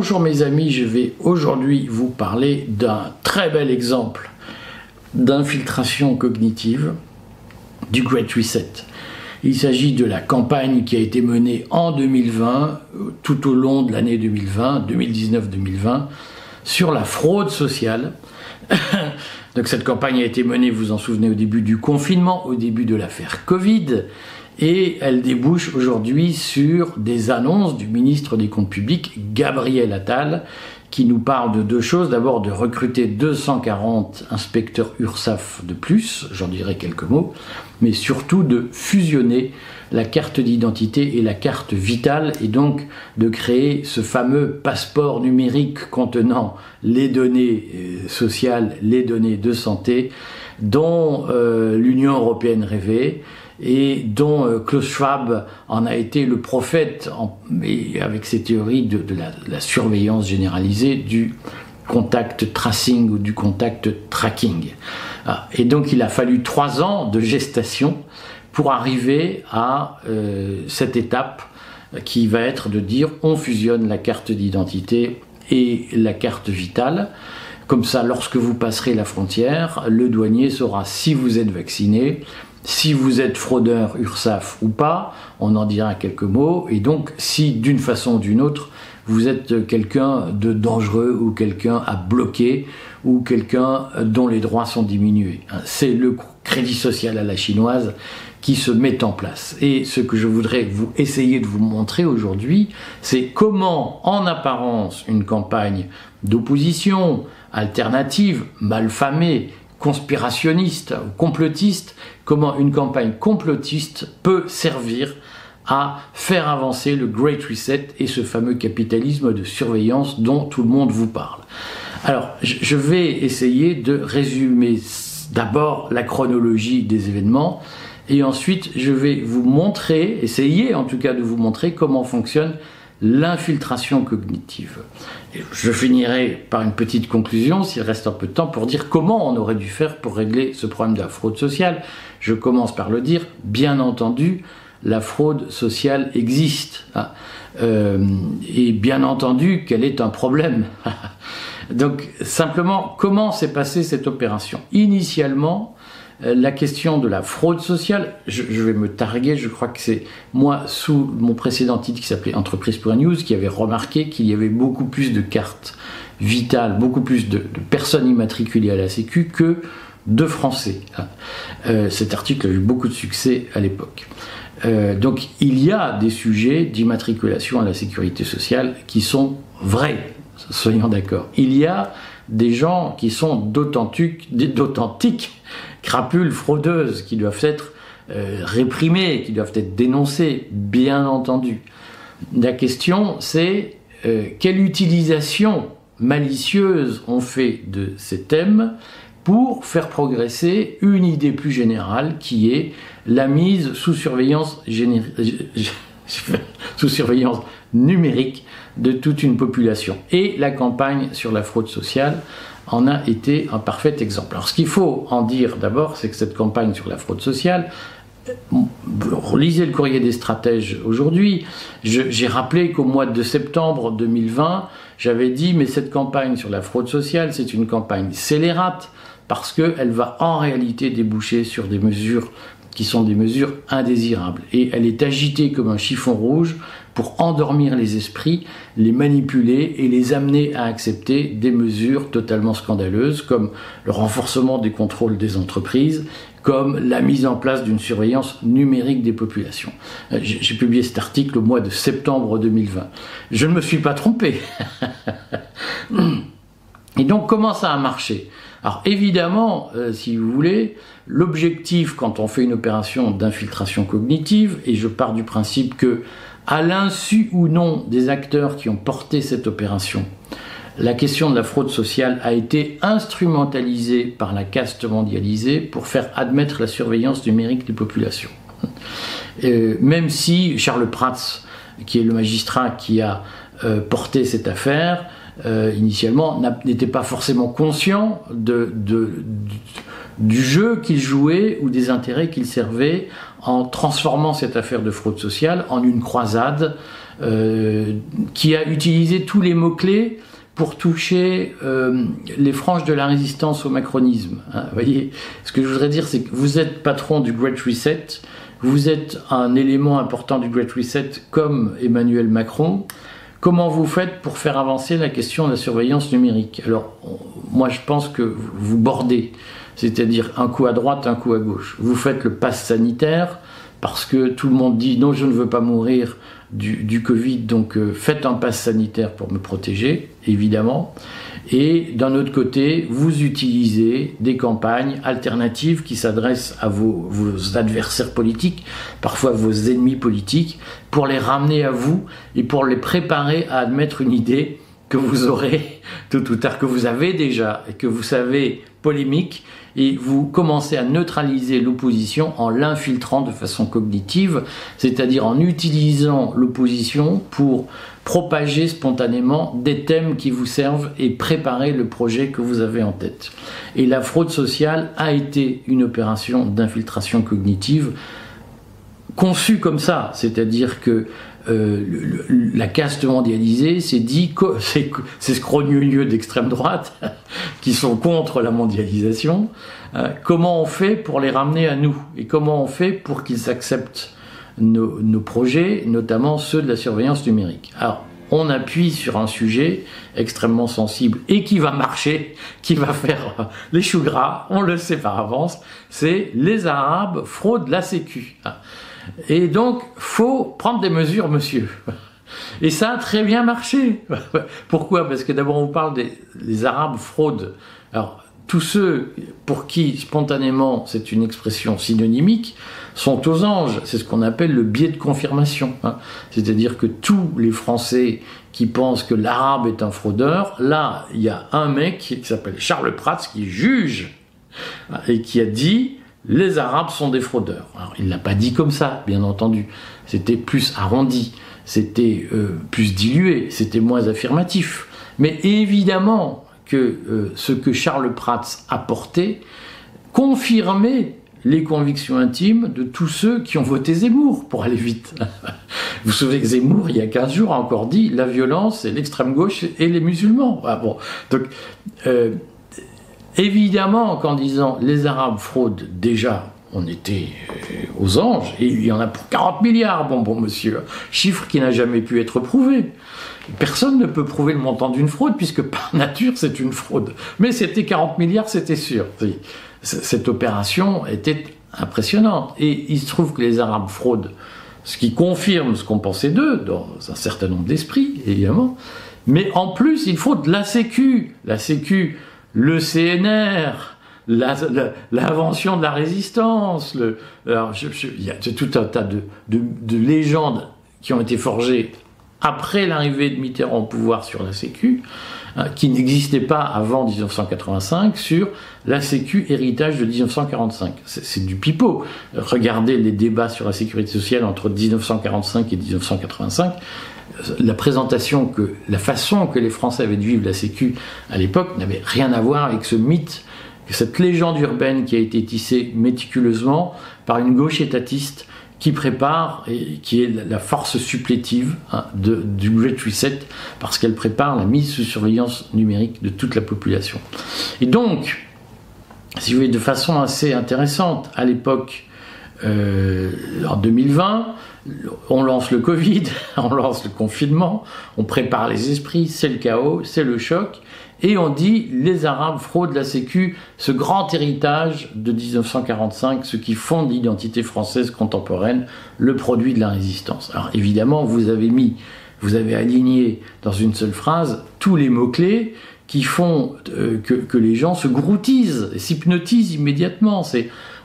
Bonjour mes amis, je vais aujourd'hui vous parler d'un très bel exemple d'infiltration cognitive du Great Reset. Il s'agit de la campagne qui a été menée en 2020, tout au long de l'année 2020, 2019-2020, sur la fraude sociale. Donc cette campagne a été menée, vous vous en souvenez, au début du confinement, au début de l'affaire Covid, et elle débouche aujourd'hui sur des annonces du ministre des Comptes publics, Gabriel Attal, qui nous parle de deux choses. D'abord de recruter 240 inspecteurs URSAF de plus, j'en dirai quelques mots, mais surtout de fusionner la carte d'identité et la carte vitale et donc de créer ce fameux passeport numérique contenant les données euh, sociales, les données de santé dont euh, l'Union européenne rêvait et dont euh, Klaus Schwab en a été le prophète avec ses théories de, la, surveillance généralisée du contact tracing ou du contact tracking. Ah, et donc il a fallu trois ans de gestation pour arriver à euh, cette étape qui va être de dire on fusionne la carte d'identité et la carte vitale. Comme ça, lorsque vous passerez la frontière, le douanier saura si vous êtes vacciné, si vous êtes fraudeur URSAF ou pas, on en dira quelques mots, et donc si d'une façon ou d'une autre, vous êtes quelqu'un de dangereux ou quelqu'un à bloquer ou quelqu'un dont les droits sont diminués. C'est le crédit social à la chinoise qui se met en place. Et ce que je voudrais vous essayer de vous montrer aujourd'hui, c'est comment, en apparence, une campagne d'opposition alternative, malfamée, conspirationniste ou complotiste, comment une campagne complotiste peut servir à faire avancer le Great Reset et ce fameux capitalisme de surveillance dont tout le monde vous parle. Alors, je vais essayer de résumer d'abord la chronologie des événements et ensuite je vais vous montrer, essayer en tout cas de vous montrer comment fonctionne l'infiltration cognitive. je finirai par une petite conclusion, s'il reste un peu de temps, pour dire comment on aurait dû faire pour régler ce problème de la fraude sociale. Je commence par le dire, bien entendu, la fraude sociale existe. Hein. Euh, et bien entendu qu'elle est un problème. Donc simplement, comment s'est passée cette opération? Initialement, la question de la fraude sociale, je, vais me targuer, je crois que c'est moi, sous mon précédent titre qui s'appelait Entreprise pour News, qui avait remarqué qu'il y avait beaucoup plus de cartes vitales, beaucoup plus de, personnes immatriculées à la Sécu que de Français. Hein. Euh, cet article a eu beaucoup de succès à l'époque. Euh, donc il y a des sujets d'immatriculation à la sécurité sociale qui sont vrais, soyons d'accord. Il y a des gens qui sont d'authentiques crapules fraudeuses qui doivent être euh, réprimées, qui doivent être dénoncées, bien entendu. La question, c'est euh, quelle utilisation malicieuse on fait de ces thèmes pour faire progresser une idée plus générale qui est la mise sous surveillance, sous surveillance numérique de toute une population. Et la campagne sur la fraude sociale en a été un parfait exemple. Alors ce qu'il faut en dire d'abord, c'est que cette campagne sur la fraude sociale, lisez le courrier des stratèges aujourd'hui, j'ai rappelé qu'au mois de septembre 2020, j'avais dit, mais cette campagne sur la fraude sociale, c'est une campagne scélérate, parce qu'elle va en réalité déboucher sur des mesures qui sont des mesures indésirables. Et elle est agitée comme un chiffon rouge pour endormir les esprits, les manipuler et les amener à accepter des mesures totalement scandaleuses comme le renforcement des contrôles des entreprises, comme la mise en place d'une surveillance numérique des populations. Euh, j'ai publié cet article au mois de septembre 2020. Je ne me suis pas trompé. Et donc comment ça a marché? Alors évidemment, euh, si vous voulez, l'objectif quand on fait une opération d'infiltration cognitive, et je pars du principe que à l'insu ou non des acteurs qui ont porté cette opération, la question de la fraude sociale a été instrumentalisée par la caste mondialisée pour faire admettre la surveillance numérique des populations. Euh, même si Charles Prats, qui est le magistrat qui a euh, porté cette affaire, euh, initialement, n'était pas forcément conscient de, du jeu qu'il jouait ou des intérêts qu'il servait en transformant cette affaire de fraude sociale en une croisade qui a utilisé tous les mots-clés pour toucher les franges de la résistance au macronisme. Hein. voyez, ce que je voudrais dire, c'est que vous êtes patron du Great Reset, vous êtes un élément important du Great Reset comme Emmanuel Macron. Comment vous faites pour faire avancer la question de la surveillance numérique? Alors, moi, je pense que vous bordez, c'est-à-dire un coup à droite, un coup à gauche. Vous faites le pass sanitaire parce que tout le monde dit non, je ne veux pas mourir du, Covid, donc euh, faites un pass sanitaire pour me protéger, évidemment. Et d'un autre côté, vous utilisez des campagnes alternatives qui s'adressent à vos, adversaires politiques, parfois vos ennemis politiques, pour les ramener à vous et pour les préparer à admettre une idée que vous aurez tout ou tard, que vous avez déjà et que vous savez polémique et vous commencez à neutraliser l'opposition en l'infiltrant de façon cognitive, c'est-à-dire en utilisant l'opposition pour propager spontanément des thèmes qui vous servent et préparer le projet que vous avez en tête. Et la fraude sociale a été une opération d'infiltration cognitive conçue comme ça, c'est-à-dire que euh, la caste mondialisée s'est dit, c'est ce crogneux d'extrême droite qui sont contre la mondialisation, euh, comment on fait pour les ramener à nous? Et comment on fait pour qu'ils acceptent nos, nos, projets, notamment ceux de la surveillance numérique? Alors, on appuie sur un sujet extrêmement sensible et qui va marcher, qui va faire les choux gras, on le sait par avance, c'est les Arabes fraudent la Sécu. Et donc, faut prendre des mesures, monsieur. Et ça a très bien marché. Pourquoi? Parce que d'abord, on parle des Arabes fraudent. Alors, tous ceux pour qui spontanément c'est une expression synonymique sont aux anges. C'est ce qu'on appelle le biais de confirmation. Hein. C'est-à-dire que tous les Français qui pensent que l'arabe est un fraudeur, là, il y a un mec qui s'appelle Charles Prats qui juge et qui a dit les Arabes sont des fraudeurs. Alors, il ne l'a pas dit comme ça, bien entendu. C'était plus arrondi, c'était euh, plus dilué, c'était moins affirmatif. Mais évidemment que euh, ce que Charles Prats apportait confirmait les convictions intimes de tous ceux qui ont voté Zemmour, pour aller vite. Vous souvenez que Zemmour, il y a 15 jours, a encore dit la violence, c'est l'extrême gauche et les musulmans. Ah euh, Évidemment qu'en disant les Arabes fraudent déjà, on était euh, aux anges, et il y en a pour 40 milliards, bon bon monsieur, chiffre qui n'a jamais pu être prouvé. Personne ne peut prouver le montant d'une fraude, puisque par nature c'est une fraude. Mais c'était 40 milliards, c'était sûr. Cette opération était impressionnante. Et il se trouve que les Arabes fraudent, ce qui confirme ce qu'on pensait d'eux, dans un certain nombre d'esprits, évidemment. Mais en plus, il faut de la Sécu. La Sécu, le CNR, l'invention de la résistance. Le, alors, il y a tout un tas de, de, légendes qui ont été forgées après l'arrivée de Mitterrand au pouvoir sur la Sécu, hein, qui n'existaient pas avant 1985 sur la Sécu héritage de 1945. C'est du pipeau. Regardez les débats sur la sécurité sociale entre 1945 et 1985 la présentation que la façon que les Français avaient de vivre la Sécu à l'époque n'avait rien à voir avec ce mythe, cette légende urbaine qui a été tissée méticuleusement par une gauche étatiste qui prépare et qui est la force supplétive hein, du Great Reset parce qu'elle prépare la mise sous surveillance numérique de toute la population. Et donc, si vous voulez, de façon assez intéressante, à l'époque, euh, en 2020, on lance le Covid, on lance le confinement, on prépare les esprits, c'est le chaos, c'est le choc, et on dit les Arabes fraudent la Sécu, ce grand héritage de 1945, ce qui fonde l'identité française contemporaine, le produit de la résistance. Alors évidemment, vous avez mis, vous avez aligné dans une seule phrase tous les mots-clés qui font euh, que, les gens se groutisent, s'hypnotisent immédiatement.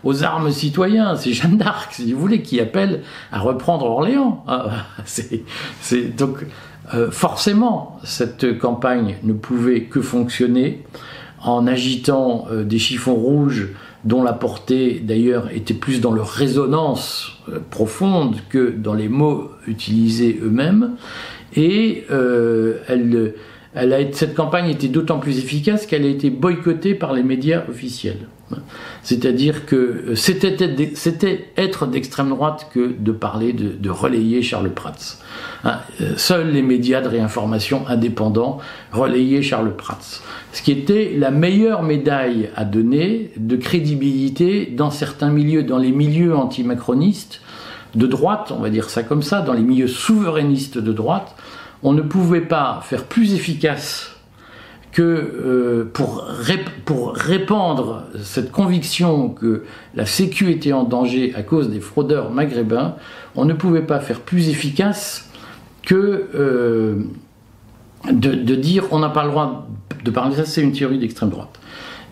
Aux armes citoyens, c'est Jeanne d'Arc, si vous voulez, qui appelle à reprendre Orléans. Ah, donc euh, forcément, cette campagne ne pouvait que fonctionner en agitant euh, des chiffons rouges dont la portée d'ailleurs était plus dans leur résonance euh, profonde que dans les mots utilisés eux-mêmes, et cette campagne était d'autant plus efficace qu'elle a été boycottée par les médias officiels. C'est-à-dire que c'était être d'extrême droite que de parler de, relayer Charles Prats. Hein, euh, seuls les médias de réinformation indépendants relayaient Charles Prats. Ce qui était la meilleure médaille à donner de crédibilité dans certains milieux, dans les milieux antimacronistes de droite, on va dire ça comme ça, dans les milieux souverainistes de droite, on ne pouvait pas faire plus efficace que euh, pour, répandre cette conviction que la Sécu était en danger à cause des fraudeurs maghrébins, on ne pouvait pas faire plus efficace que euh, de, dire on n'a pas le droit de parler ça, c'est une théorie d'extrême droite.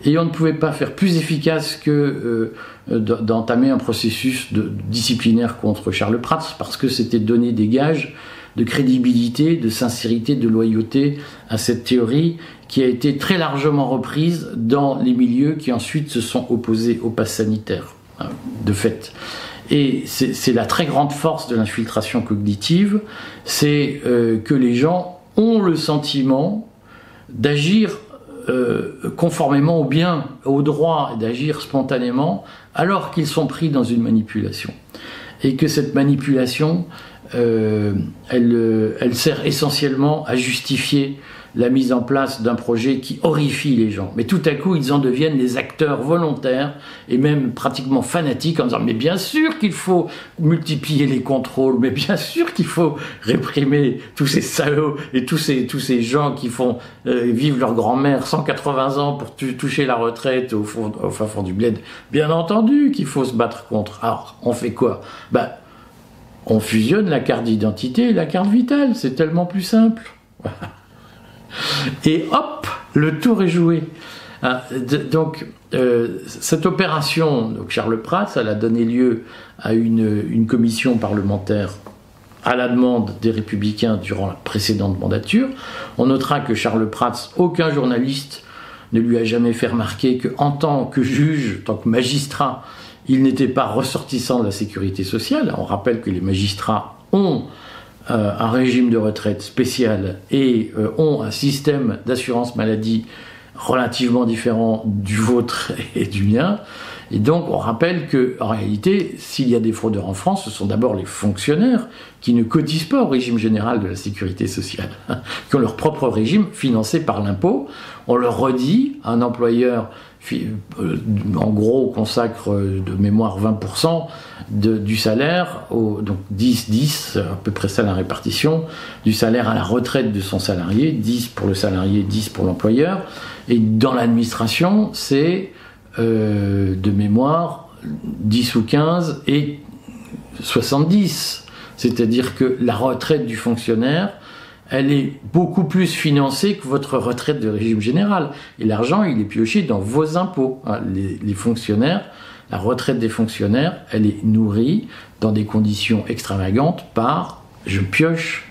Et on ne pouvait pas faire plus efficace que euh, d'entamer un processus disciplinaire contre Charles Prats, parce que c'était donner des gages de crédibilité, de sincérité, de loyauté à cette théorie qui a été très largement reprise dans les milieux qui ensuite se sont opposés au pass sanitaire, hein, de fait. Et c'est la très grande force de l'infiltration cognitive, c'est euh, que les gens ont le sentiment d'agir euh, conformément au bien, au droit, d'agir spontanément, alors qu'ils sont pris dans une manipulation. Et que cette manipulation euh, elle, elle, sert essentiellement à justifier la mise en place d'un projet qui horrifie les gens. Mais tout à coup, ils en deviennent des acteurs volontaires et même pratiquement fanatiques en disant mais bien sûr qu'il faut multiplier les contrôles, mais bien sûr qu'il faut réprimer tous ces salauds et tous ces, gens qui font euh, vivre leur grand-mère 180 ans pour toucher la retraite au, fond, fond du bled. Bien entendu qu'il faut se battre contre. Alors, on fait quoi? Bah, on fusionne la carte d'identité et la carte vitale, c'est tellement plus simple. et hop, le tour est joué. Ah, donc, euh, cette opération, Charles Prats, elle a donné lieu à une, commission parlementaire à la demande des républicains durant la précédente mandature. On notera que Charles Prats, aucun journaliste ne lui a jamais fait remarquer qu'en tant que juge, en tant que magistrat, il n'était pas ressortissant de la sécurité sociale. On rappelle que les magistrats ont euh, un régime de retraite spécial et euh, ont un système d'assurance maladie relativement différent du vôtre et du mien. Et donc, on rappelle que, en réalité, s'il y a des fraudeurs en France, ce sont d'abord les fonctionnaires qui ne cotisent pas au régime général de la sécurité sociale, qui ont leur propre régime financé par l'impôt. On leur redit, un employeur en gros, consacre euh, de mémoire 20% du salaire, donc 10, 10, à peu près ça la répartition, du salaire à la retraite de son salarié, 10 pour le salarié, 10 pour l'employeur. Et dans l'administration, c'est euh, de mémoire 10 ou 15 et 70. C'est-à-dire que la retraite du fonctionnaire, elle est beaucoup plus financée que votre retraite de régime général. Et l'argent, il est pioché dans vos impôts. Hein, les, fonctionnaires, la retraite des fonctionnaires, elle est nourrie dans des conditions extravagantes par je pioche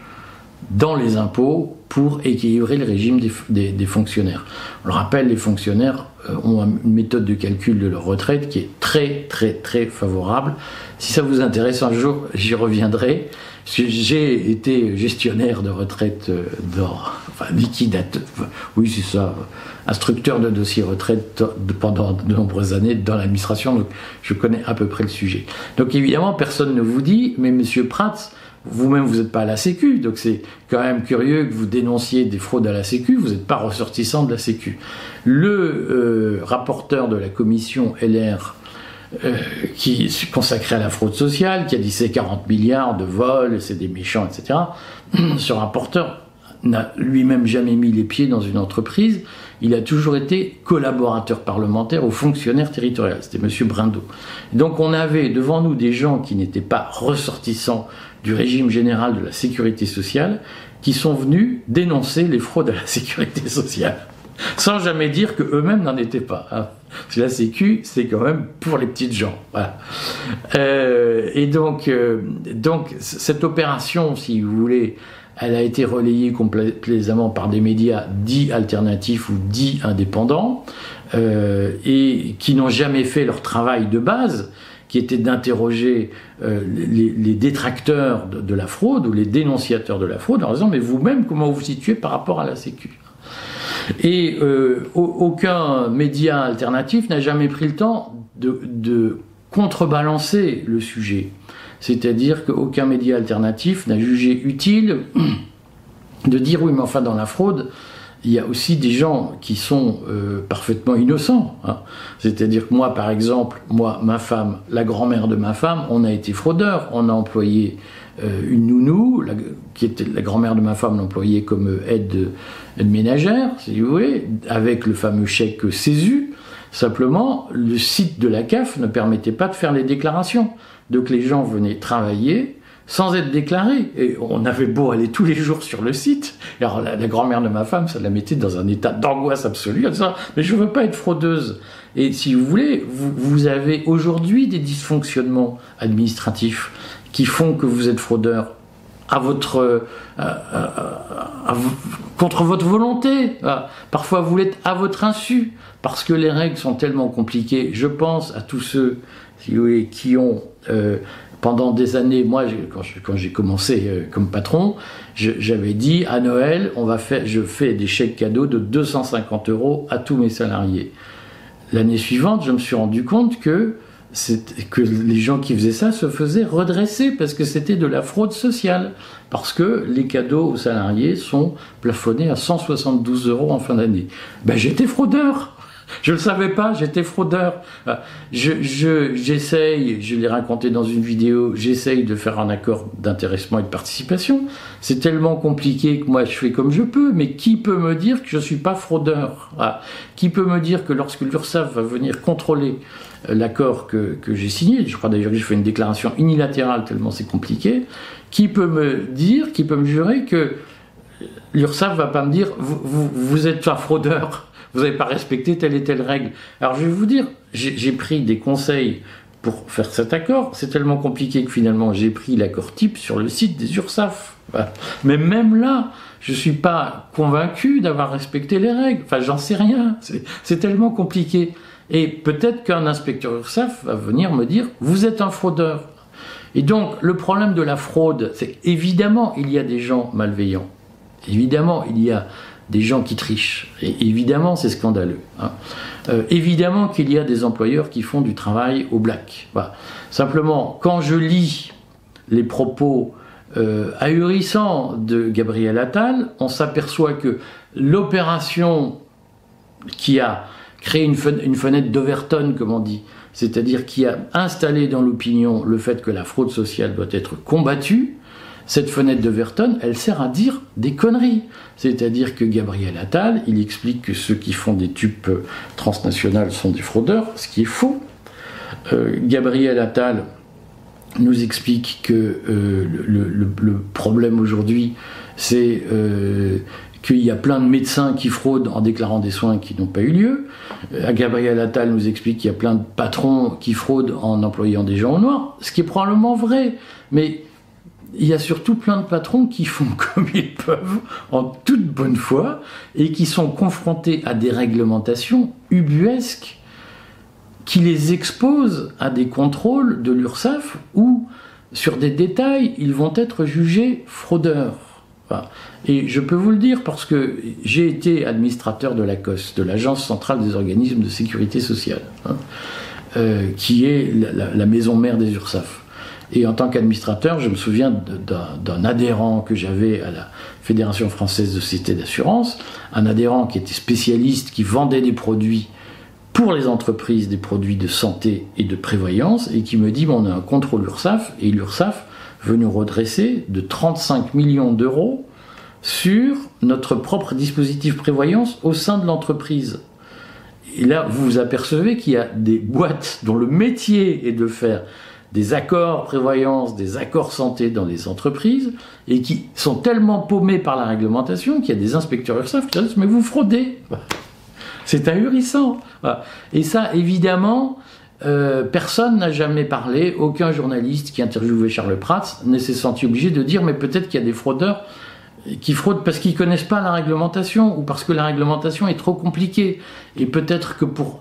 dans les impôts pour équilibrer le régime des, fonctionnaires. On le rappelle, les fonctionnaires euh, ont une méthode de calcul de leur retraite qui est très très très favorable. Si ça vous intéresse un jour, j'y reviendrai. J'ai été gestionnaire de retraite, euh, dans, enfin liquidateur, oui c'est ça, instructeur de dossier retraite pendant de nombreuses années dans l'administration, donc je connais à peu près le sujet. Donc évidemment, personne ne vous dit, mais Monsieur Prats, vous-même vous n'êtes pas à la Sécu, donc c'est quand même curieux que vous dénonciez des fraudes à la Sécu, vous n'êtes pas ressortissant de la Sécu. Le euh, rapporteur de la commission LR euh, qui est consacré à la fraude sociale, qui a dit c'est 40 milliards de vols, c'est des méchants, etc. Ce rapporteur n'a lui-même jamais mis les pieds dans une entreprise. Il a toujours été collaborateur parlementaire ou fonctionnaire territorial. C'était M. Brindot. Donc on avait devant nous des gens qui n'étaient pas ressortissants du régime général de la sécurité sociale, qui sont venus dénoncer les fraudes à la sécurité sociale sans jamais dire que eux-mêmes n'en étaient pas. Hein. La Sécu, c'est quand même pour les petites gens. Euh, et donc, euh, donc, cette opération, si vous voulez, elle a été relayée complaisamment par des médias dits alternatifs ou dits indépendants, euh, et qui n'ont jamais fait leur travail de base, qui était d'interroger les, détracteurs de, de, la fraude ou les dénonciateurs de la fraude en disant mais vous-même comment vous vous situez par rapport à la Sécu? Et euh, aucun média alternatif n'a jamais pris le temps de, contrebalancer le sujet. C'est-à-dire qu'aucun média alternatif n'a jugé utile de dire oui, mais enfin dans la fraude, il y a aussi des gens qui sont euh, parfaitement innocents. Hein. C'est-à-dire que moi, par exemple, moi, ma femme, la grand-mère de ma femme, on a été fraudeur. On a employé euh, une nounou, qui était la grand-mère de ma femme, l'employait comme aide, aide, ménagère, si vous voulez, avec le fameux chèque CESU. Simplement, le site de la CAF ne permettait pas de faire les déclarations. Donc les gens venaient travailler, sans être déclaré. Et on avait beau aller tous les jours sur le site. Alors la, grand-mère de ma femme, ça la mettait dans un état d'angoisse absolue Mais je ne veux pas être fraudeuse. Et si vous voulez, vous, avez aujourd'hui des dysfonctionnements administratifs qui font que vous êtes fraudeur à votre, euh, euh, euh, contre votre volonté. Parfois, vous l'êtes à votre insu, parce que les règles sont tellement compliquées. Je pense à tous ceux qui ont pendant des années, moi, quand j'ai commencé euh, comme patron, j'avais dit à Noël, on va faire, je fais des chèques cadeaux de 250 euros à tous mes salariés. L'année suivante, je me suis rendu compte que, que les gens qui faisaient ça se faisaient redresser parce que c'était de la fraude sociale. Parce que les cadeaux aux salariés sont plafonnés à 172 euros en fin d'année. Ben, j'étais fraudeur je ne le savais pas, j'étais fraudeur. Euh, j'essaye, je, l'ai raconté dans une vidéo, j'essaye de faire un accord d'intéressement et de participation. C'est tellement compliqué que moi je fais comme je peux, mais qui peut me dire que je ne suis pas fraudeur? Ah, Qui peut me dire que lorsque l'URSSAF va venir contrôler l'accord que, j'ai signé, je crois d'ailleurs que j'ai fait une déclaration unilatérale tellement c'est compliqué, qui peut me dire, qui peut me jurer que l'URSSAF va pas me dire vous, vous, vous êtes un fraudeur vous n'avez pas respecté telle et telle règle. Alors je vais vous dire, j'ai pris des conseils pour faire cet accord. C'est tellement compliqué que finalement j'ai pris l'accord type sur le site des URSAF. Mais même là, je ne suis pas convaincu d'avoir respecté les règles. Enfin, j'en sais rien. C'est tellement compliqué. Et peut-être qu'un inspecteur URSAF va venir me dire, vous êtes un fraudeur. Et donc, le problème de la fraude, c'est évidemment, il y a des gens malveillants. Évidemment, il y a des gens qui trichent. Évidemment, c'est scandaleux. Hein. Euh, évidemment qu'il y a des employeurs qui font du travail au black. Simplement, quand je lis les propos euh, ahurissants de Gabriel Attal, on s'aperçoit que l'opération qui a une, une fenêtre d'Overton, comme on dit, c'est-à-dire qui a installé dans l'opinion le fait que la fraude sociale doit être combattue, cette fenêtre de Verton, elle sert à dire des conneries. C'est-à-dire que Gabriel Attal, il explique que ceux qui font des tubes transnationales sont des fraudeurs, ce qui est faux. Euh, Gabriel Attal nous explique que euh, le, problème aujourd'hui, c'est euh, qu'il y a plein de médecins qui fraudent en déclarant des soins qui n'ont pas eu lieu. Gabriel Attal nous explique qu'il y a plein de patrons qui fraudent en employant des gens en noir, ce qui est probablement vrai. Mais il y a surtout plein de patrons qui font comme ils peuvent, en toute bonne foi, et qui sont confrontés à des réglementations ubuesques qui les exposent à des contrôles de l'URSSAF où, sur des détails, ils vont être jugés fraudeurs. Et je peux vous le dire parce que j'ai été administrateur de l'ACOS, de l'Agence centrale des organismes de sécurité sociale, hein, euh, qui est la, maison mère des URSSAF. Et en tant qu'administrateur, je me souviens d'un adhérent que j'avais à la Fédération française de sociétés d'assurance, un adhérent qui était spécialiste, qui vendait des produits pour les entreprises, des produits de santé et de prévoyance, et qui me dit on a un contrôle URSAF, et l'URSAF veut nous redresser de 35 millions d'euros sur notre propre dispositif prévoyance au sein de l'entreprise. Et là, vous vous apercevez qu'il y a des boîtes dont le métier est de faire des accords prévoyance, des accords santé dans les entreprises, et qui sont tellement paumés par la réglementation qu'il y a des inspecteurs URSAF qui disent Mais vous fraudez! C'est ahurissant. Et ça, évidemment, euh, personne n'a jamais parlé, aucun journaliste qui interviewait Charles Prats ne s'est senti obligé de dire Mais peut-être qu'il y a des fraudeurs qui fraudent parce qu'ils connaissent pas la réglementation ou parce que la réglementation est trop compliquée. Et peut-être que pour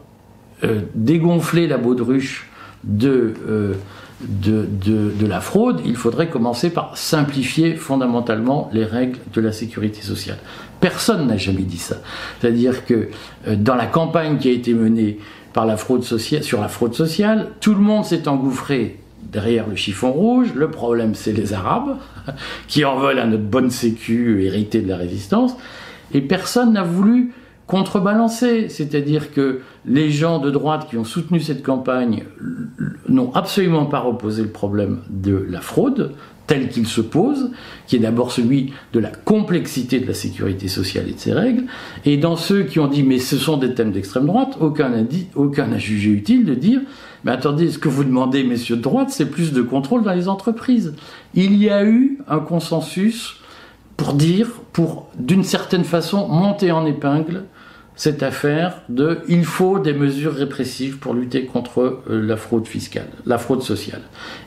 euh, dégonfler la baudruche de, euh, de, de, la fraude, il faudrait commencer par simplifier fondamentalement les règles de la sécurité sociale. Personne n'a jamais dit ça. C'est-à-dire que dans la campagne qui a été menée sur la fraude sociale, tout le monde s'est engouffré derrière le chiffon rouge. Le problème, c'est les Arabes, qui en veulent à notre bonne sécu héritée de la résistance. Et personne n'a voulu contrebalancer. C'est-à-dire que les gens de droite qui ont soutenu cette campagne n'ont absolument pas reposé le problème de la fraude tel qu'il se pose, qui est d'abord celui de la complexité de la sécurité sociale et de ses règles, et dans ceux qui ont dit mais ce sont des thèmes d'extrême droite, aucun n'a jugé utile de dire mais attendez, ce que vous demandez, messieurs de droite, c'est plus de contrôle dans les entreprises. Il y a eu un consensus pour dire, pour d'une certaine façon monter en épingle cette affaire de il faut des mesures répressives pour lutter contre euh, la fraude fiscale, la fraude sociale.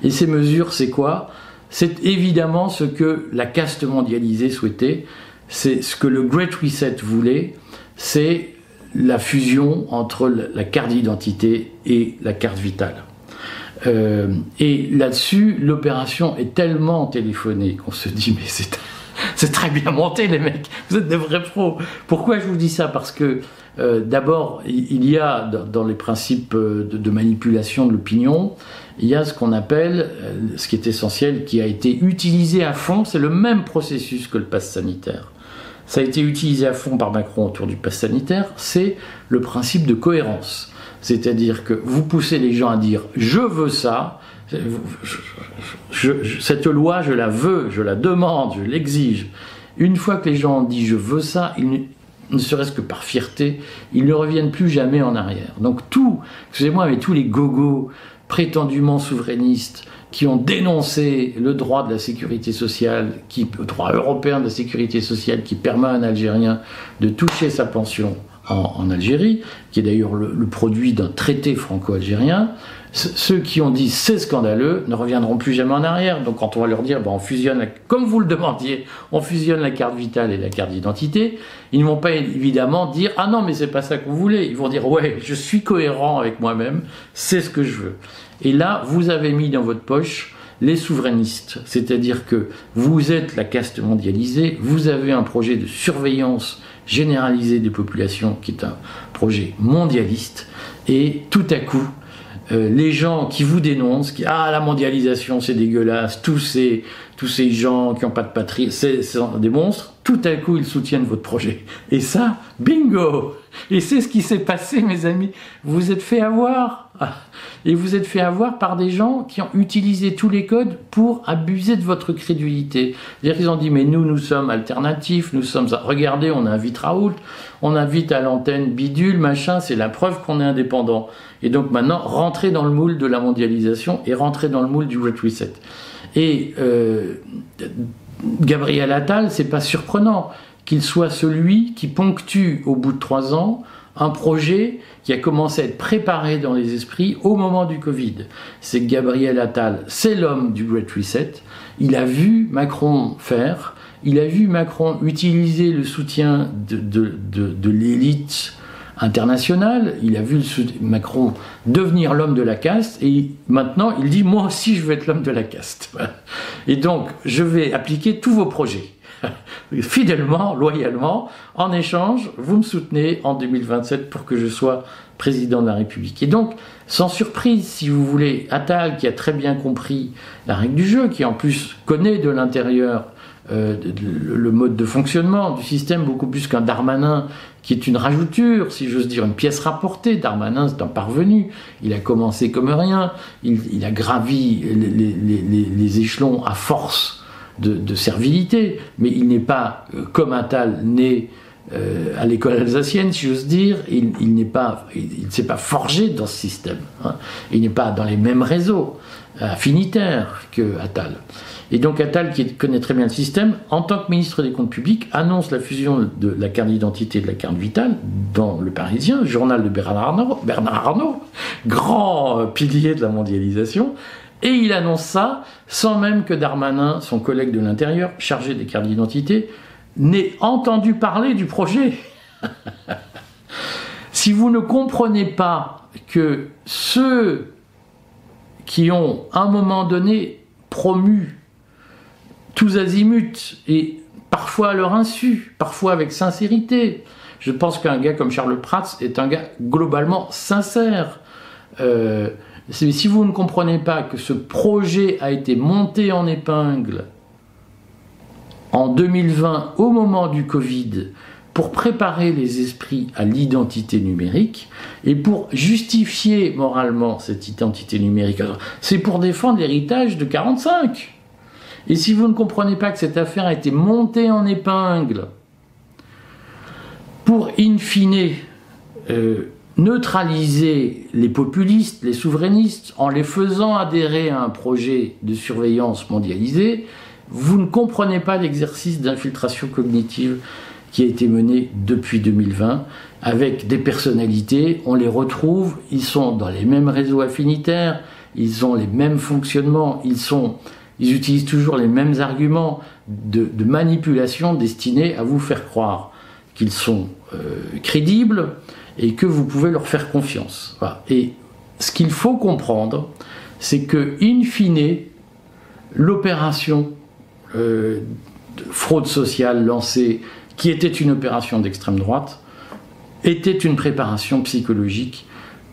Et ces mesures, c'est quoi? C'est évidemment ce que la caste mondialisée souhaitait, c'est ce que le Great Reset voulait, c'est la fusion entre la carte d'identité et la carte vitale. Euh, et là-dessus, l'opération est tellement téléphonée qu'on se dit mais c'est c'est très bien monté, les mecs. Vous êtes des vrais pros. Pourquoi je vous dis ça? Parce que euh, d'abord, il y a dans les principes euh, de, manipulation de l'opinion, il y a ce qu'on appelle, euh, ce qui est essentiel, qui a été utilisé à fond. C'est le même processus que le pass sanitaire. Ça a été utilisé à fond par Macron autour du pass sanitaire. C'est le principe de cohérence. C'est-à-dire que vous poussez les gens à dire je veux ça, cette loi, je la veux, je la demande, je l'exige. Une fois que les gens ont dit je veux ça, ne serait-ce que par fierté, ils ne reviennent plus jamais en arrière. Donc tout, excusez-moi, mais tous les gogos prétendument souverainistes qui ont dénoncé le droit de la sécurité sociale, qui, le droit européen de la sécurité sociale qui permet à un Algérien de toucher sa pension en, Algérie, qui est d'ailleurs le produit d'un traité franco-algérien, ceux qui ont dit c'est scandaleux ne reviendront plus jamais en arrière. Donc quand on va leur dire on fusionne, comme vous le demandiez, on fusionne la carte vitale et la carte d'identité, ils ne vont pas évidemment dire ah non mais c'est pas ça que vous voulez. Ils vont dire ouais je suis cohérent avec moi-même, c'est ce que je veux. Et là vous avez mis dans votre poche les souverainistes, c'est-à-dire que vous êtes la caste mondialisée, vous avez un projet de surveillance généralisée des populations qui est un projet mondialiste, et tout à coup, euh, les gens qui vous dénoncent, qui ah la mondialisation c'est dégueulasse, tous ces tous ces gens qui n'ont pas de patrie, c'est des monstres. Tout à coup ils soutiennent votre projet. Et ça, bingo. Et c'est ce qui s'est passé, mes amis. Vous êtes fait avoir. Et vous êtes fait avoir par des gens qui ont utilisé tous les codes pour abuser de votre crédulité. C'est-à-dire ont dit, mais nous, nous sommes alternatifs, nous sommes, regardez, on invite Raoult, on invite à l'antenne bidule, machin, c'est la preuve qu'on est indépendant. Et donc maintenant, rentrer dans le moule de la mondialisation et rentrer dans le moule du Great Reset. Et euh, Gabriel Attal, c'est pas surprenant qu'il soit celui qui ponctue au bout de trois ans un projet qui a commencé à être préparé dans les esprits au moment du Covid. C'est Gabriel Attal, c'est l'homme du Great Reset. Il a vu Macron faire, il a vu Macron utiliser le soutien de, de l'élite internationale, il a vu Macron devenir l'homme de la caste, et maintenant il dit moi aussi je veux être l'homme de la caste. Et donc je vais appliquer tous vos projets. fidèlement, loyalement. En échange, vous me soutenez en 2027 pour que je sois président de la République. Et donc, sans surprise, si vous voulez, Attal, qui a très bien compris la règle du jeu, qui en plus connaît de l'intérieur euh, le mode de fonctionnement du système beaucoup plus qu'un Darmanin qui est une rajouture, si j'ose dire, une pièce rapportée. Darmanin, c'est un parvenu. Il a commencé comme rien. Il, a gravi les échelons à force de, servilité, mais il n'est pas, euh, comme un tal né euh, à l'école alsacienne, si j'ose dire, il, n'est pas, il ne s'est pas forgé dans ce système. Hein. Il n'est pas dans les mêmes réseaux affinitaires que Attal. Et donc Attal, qui connaît très bien le système, en tant que ministre des Comptes publics, annonce la fusion de la carte d'identité et de la carte vitale dans Le Parisien, journal de Bernard Arnault, Bernard Arnault grand euh, pilier de la mondialisation, et il annonce ça sans même que Darmanin, son collègue de l'Intérieur, chargé des cartes d'identité, n'ait entendu parler du projet. si vous ne comprenez pas que ceux qui ont, à un moment donné, promu tous azimuts et parfois à leur insu, parfois avec sincérité. Je pense qu'un gars comme Charles Prats est un gars globalement sincère. Euh, si vous ne comprenez pas que ce projet a été monté en épingle en 2020 au moment du Covid pour préparer les esprits à l'identité numérique et pour justifier moralement cette identité numérique. C'est pour défendre l'héritage de 45. Et si vous ne comprenez pas que cette affaire a été montée en épingle pour, in fine, euh, neutraliser les populistes, les souverainistes, en les faisant adhérer à un projet de surveillance mondialisée, vous ne comprenez pas l'exercice d'infiltration cognitive qui a été mené depuis 2020 avec des personnalités, on les retrouve, ils sont dans les mêmes réseaux affinitaires, ils ont les mêmes fonctionnements, ils, sont, ils utilisent toujours les mêmes arguments de, manipulation destinés à vous faire croire qu'ils sont euh, crédibles et que vous pouvez leur faire confiance. Et ce qu'il faut comprendre, c'est que, in fine, l'opération euh, de fraude sociale lancée qui était une opération d'extrême droite, était une préparation psychologique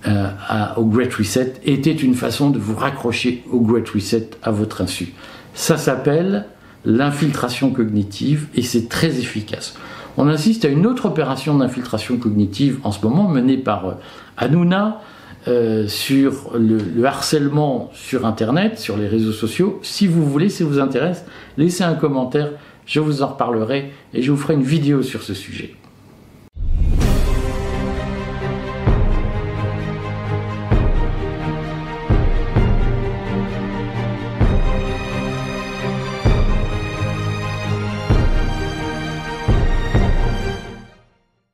euh, au Great Reset, était une façon de vous raccrocher au Great Reset à votre insu. Ça s'appelle l'infiltration cognitive et c'est très efficace. On insiste à une autre opération d'infiltration cognitive en ce moment menée par euh, Hanouna euh, sur le, le, harcèlement sur Internet, sur les réseaux sociaux. Si vous voulez, si ça vous intéresse, laissez un commentaire je vous en reparlerai et je vous ferai une vidéo sur ce sujet.